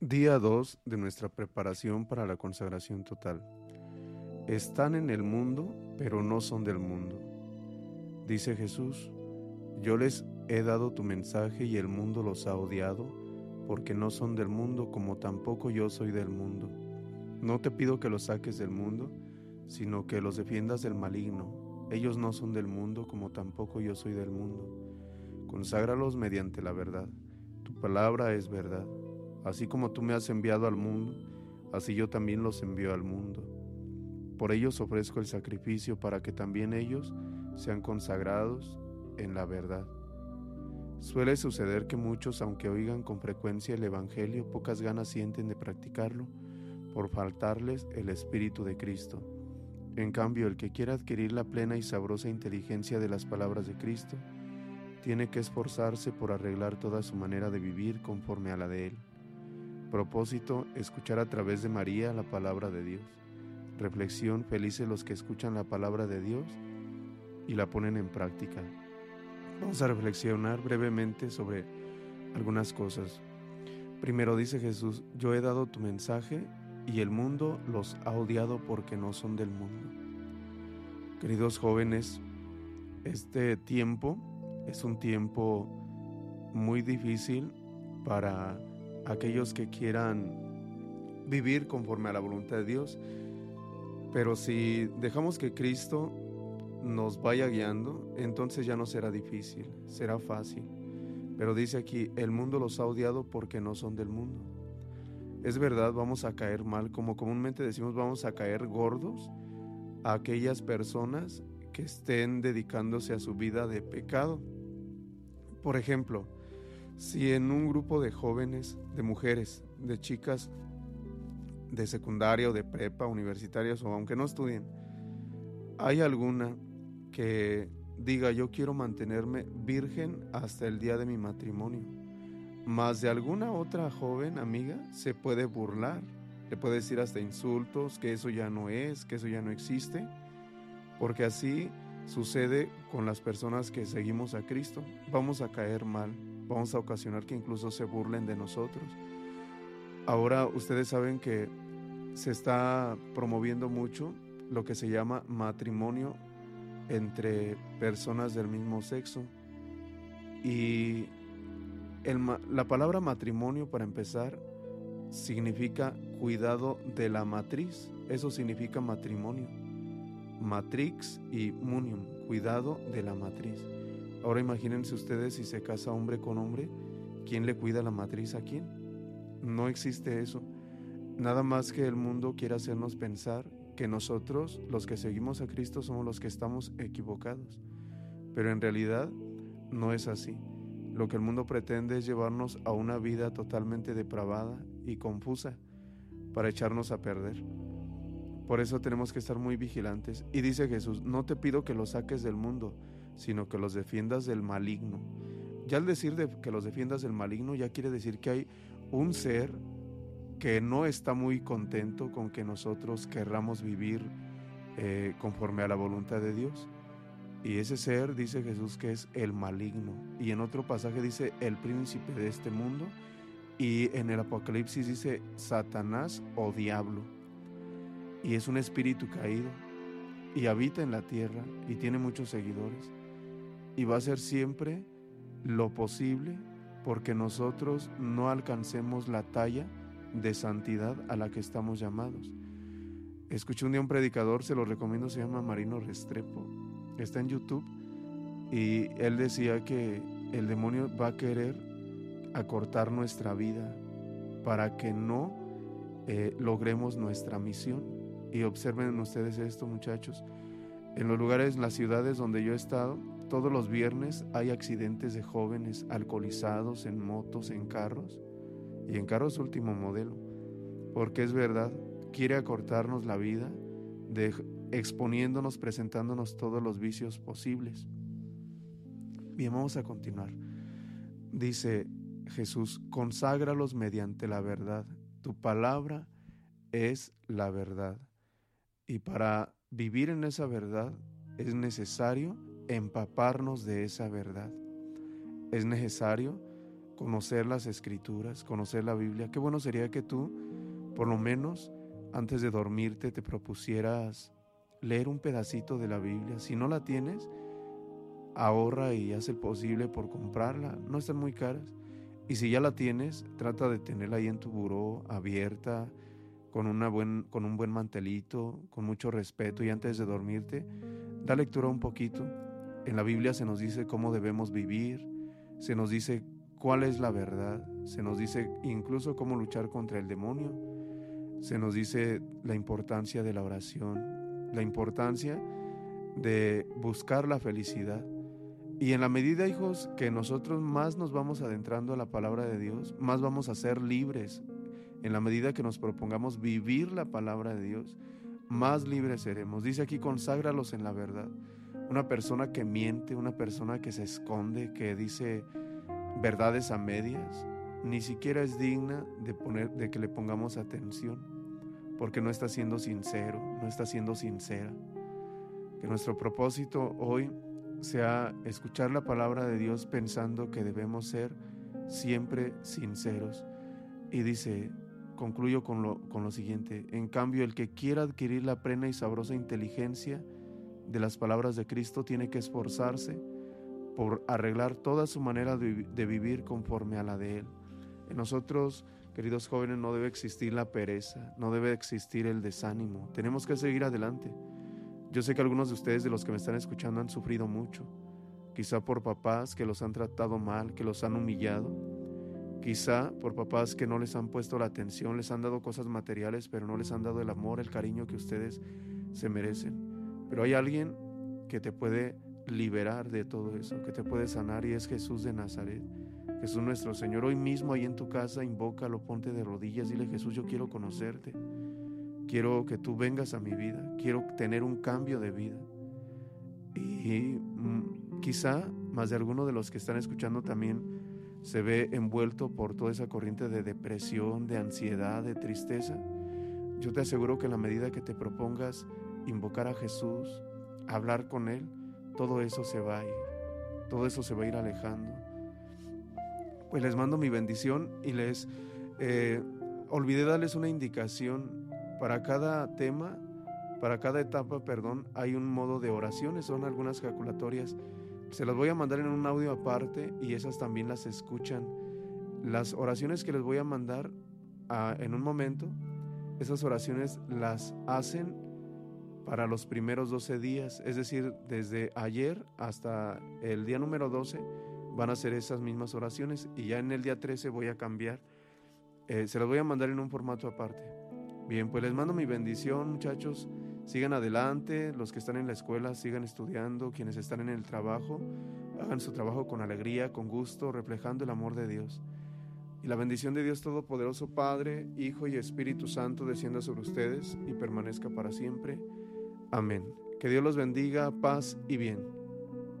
Día 2 de nuestra preparación para la consagración total. Están en el mundo, pero no son del mundo. Dice Jesús, yo les he dado tu mensaje y el mundo los ha odiado, porque no son del mundo como tampoco yo soy del mundo. No te pido que los saques del mundo, sino que los defiendas del maligno. Ellos no son del mundo como tampoco yo soy del mundo. Conságralos mediante la verdad. Tu palabra es verdad. Así como tú me has enviado al mundo, así yo también los envío al mundo. Por ellos ofrezco el sacrificio para que también ellos sean consagrados en la verdad. Suele suceder que muchos, aunque oigan con frecuencia el Evangelio, pocas ganas sienten de practicarlo por faltarles el Espíritu de Cristo. En cambio, el que quiera adquirir la plena y sabrosa inteligencia de las palabras de Cristo, tiene que esforzarse por arreglar toda su manera de vivir conforme a la de Él. Propósito, escuchar a través de María la palabra de Dios. Reflexión, felices los que escuchan la palabra de Dios y la ponen en práctica. Vamos a reflexionar brevemente sobre algunas cosas. Primero dice Jesús, yo he dado tu mensaje y el mundo los ha odiado porque no son del mundo. Queridos jóvenes, este tiempo es un tiempo muy difícil para aquellos que quieran vivir conforme a la voluntad de Dios. Pero si dejamos que Cristo nos vaya guiando, entonces ya no será difícil, será fácil. Pero dice aquí, el mundo los ha odiado porque no son del mundo. Es verdad, vamos a caer mal, como comúnmente decimos, vamos a caer gordos a aquellas personas que estén dedicándose a su vida de pecado. Por ejemplo, si en un grupo de jóvenes, de mujeres, de chicas de secundaria o de prepa, universitarias o aunque no estudien, hay alguna que diga yo quiero mantenerme virgen hasta el día de mi matrimonio, más de alguna otra joven amiga se puede burlar, le puede decir hasta insultos, que eso ya no es, que eso ya no existe, porque así sucede con las personas que seguimos a Cristo, vamos a caer mal vamos a ocasionar que incluso se burlen de nosotros. Ahora ustedes saben que se está promoviendo mucho lo que se llama matrimonio entre personas del mismo sexo. Y la palabra matrimonio, para empezar, significa cuidado de la matriz. Eso significa matrimonio. Matrix y munium, cuidado de la matriz. Ahora imagínense ustedes si se casa hombre con hombre, ¿quién le cuida la matriz a quién? No existe eso. Nada más que el mundo quiere hacernos pensar que nosotros, los que seguimos a Cristo, somos los que estamos equivocados. Pero en realidad no es así. Lo que el mundo pretende es llevarnos a una vida totalmente depravada y confusa para echarnos a perder. Por eso tenemos que estar muy vigilantes. Y dice Jesús, no te pido que lo saques del mundo, sino que los defiendas del maligno. Ya al decir de que los defiendas del maligno, ya quiere decir que hay un ser que no está muy contento con que nosotros querramos vivir eh, conforme a la voluntad de Dios. Y ese ser dice Jesús que es el maligno. Y en otro pasaje dice el príncipe de este mundo. Y en el Apocalipsis dice Satanás o diablo. Y es un espíritu caído. Y habita en la tierra y tiene muchos seguidores y va a ser siempre lo posible porque nosotros no alcancemos la talla de santidad a la que estamos llamados. Escuché un día un predicador, se lo recomiendo, se llama Marino Restrepo, está en YouTube, y él decía que el demonio va a querer acortar nuestra vida para que no eh, logremos nuestra misión. Y observen ustedes esto, muchachos. En los lugares, las ciudades donde yo he estado, todos los viernes hay accidentes de jóvenes alcoholizados en motos, en carros y en carros último modelo. Porque es verdad, quiere acortarnos la vida exponiéndonos, presentándonos todos los vicios posibles. Bien, vamos a continuar. Dice Jesús, conságralos mediante la verdad. Tu palabra es la verdad. Y para vivir en esa verdad es necesario empaparnos de esa verdad. Es necesario conocer las escrituras, conocer la Biblia. Qué bueno sería que tú, por lo menos, antes de dormirte, te propusieras leer un pedacito de la Biblia. Si no la tienes, ahorra y haz el posible por comprarla. No están muy caras. Y si ya la tienes, trata de tenerla ahí en tu buró, abierta, con, una buen, con un buen mantelito, con mucho respeto. Y antes de dormirte, da lectura un poquito. En la Biblia se nos dice cómo debemos vivir, se nos dice cuál es la verdad, se nos dice incluso cómo luchar contra el demonio, se nos dice la importancia de la oración, la importancia de buscar la felicidad. Y en la medida, hijos, que nosotros más nos vamos adentrando a la palabra de Dios, más vamos a ser libres. En la medida que nos propongamos vivir la palabra de Dios, más libres seremos. Dice aquí, conságralos en la verdad. Una persona que miente, una persona que se esconde, que dice verdades a medias, ni siquiera es digna de, poner, de que le pongamos atención, porque no está siendo sincero, no está siendo sincera. Que nuestro propósito hoy sea escuchar la palabra de Dios pensando que debemos ser siempre sinceros. Y dice, concluyo con lo, con lo siguiente, en cambio el que quiera adquirir la plena y sabrosa inteligencia de las palabras de Cristo tiene que esforzarse por arreglar toda su manera de, vivir conforme a la de Él. En nosotros, queridos jóvenes, no debe existir la pereza, no debe existir el desánimo. Tenemos que seguir adelante. Yo sé que algunos de ustedes, de los que me están escuchando, han sufrido mucho. Quizá por papás que los han tratado mal, que los han humillado. Quizá por papás que no les han puesto la atención, les han dado cosas materiales, pero no les han dado el amor, el cariño que ustedes se merecen. Pero hay alguien que te puede liberar de todo eso, que te puede sanar y es Jesús de Nazaret. Jesús nuestro Señor, hoy mismo ahí en tu casa, invócalo, ponte de rodillas, dile Jesús, yo quiero conocerte, quiero que tú vengas a mi vida, quiero tener un cambio de vida. Y mm, quizá más de alguno de los que están escuchando también se ve envuelto por toda esa corriente de depresión, de ansiedad, de tristeza. Yo te aseguro que la medida que te propongas invocar a Jesús, hablar con Él, todo eso se va a ir, todo eso se va a ir alejando. Pues les mando mi bendición y les eh, olvidé darles una indicación para cada tema, para cada etapa, perdón, hay un modo de oraciones, son algunas calculatorias. Se las voy a mandar en un audio aparte y esas también las escuchan. Las oraciones que les voy a mandar ah, en un momento, esas oraciones las hacen para los primeros 12 días, es decir, desde ayer hasta el día número 12 van a ser esas mismas oraciones y ya en el día 13 voy a cambiar, eh, se las voy a mandar en un formato aparte. Bien, pues les mando mi bendición muchachos, sigan adelante, los que están en la escuela sigan estudiando, quienes están en el trabajo, hagan su trabajo con alegría, con gusto, reflejando el amor de Dios. Y la bendición de Dios Todopoderoso, Padre, Hijo y Espíritu Santo descienda sobre ustedes y permanezca para siempre. Amén. Que Dios los bendiga, paz y bien.